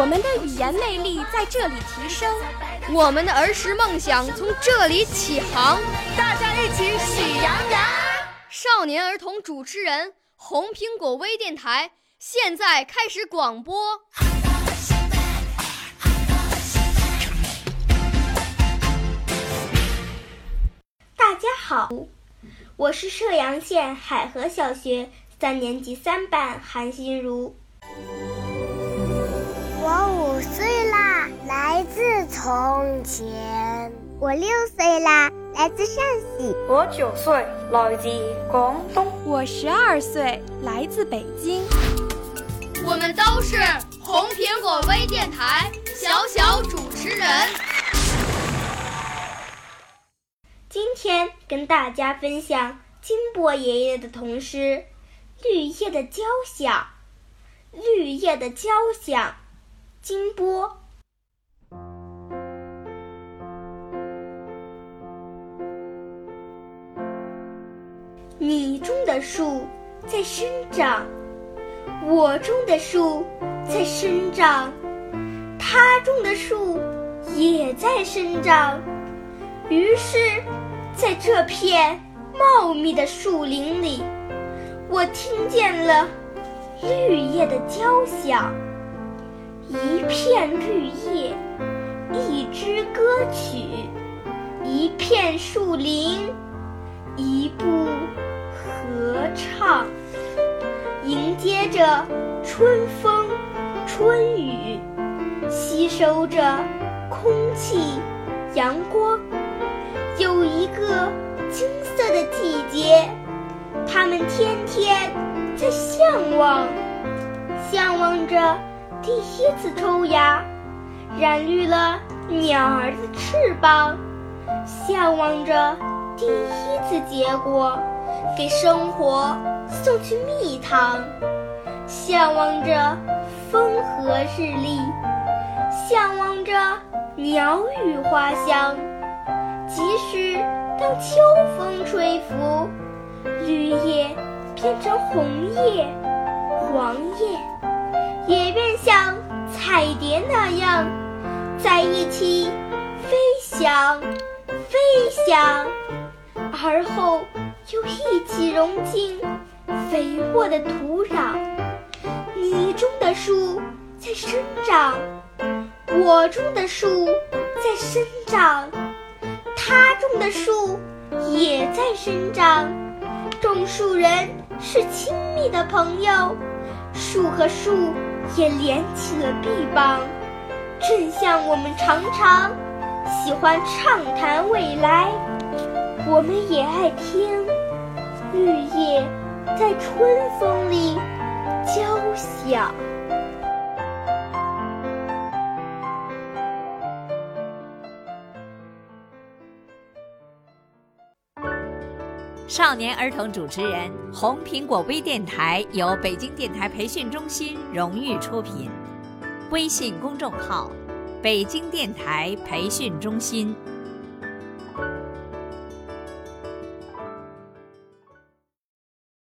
我们的语言魅力在这里提升，我们的儿时梦想从这里起航。大家一起喜羊羊。少年儿童主持人，红苹果微电台。现在开始广播。大家好，我是射阳县海河小学三年级三班韩心如。从前。我六岁啦，来自陕西。我九岁，来自广东。我十二岁，来自北京。我们都是红苹果微电台小小主持人。今天跟大家分享金波爷爷的童诗《绿叶的交响》。绿叶的交响，金波。你种的树在生长。我种的树在生长，他种的树也在生长。于是，在这片茂密的树林里，我听见了绿叶的交响。一片绿叶，一支歌曲；一片树林，一部唱。迎接着春风、春雨，吸收着空气、阳光。有一个金色的季节，他们天天在向往，向往着第一次抽芽，染绿了鸟儿的翅膀；向往着第一次结果，给生活。送去蜜糖，向往着风和日丽，向往着鸟语花香。即使当秋风吹拂，绿叶变成红叶、黄叶，也愿像彩蝶那样，在一起飞翔、飞翔，而后又一起融进。肥沃的土壤，你种的树在生长，我种的树在生长，他种的树也在生长。种树人是亲密的朋友，树和树也连起了臂膀，正像我们常常喜欢畅谈未来，我们也爱听绿叶。在春风里交响。少年儿童主持人，红苹果微电台由北京电台培训中心荣誉出品，微信公众号：北京电台培训中心。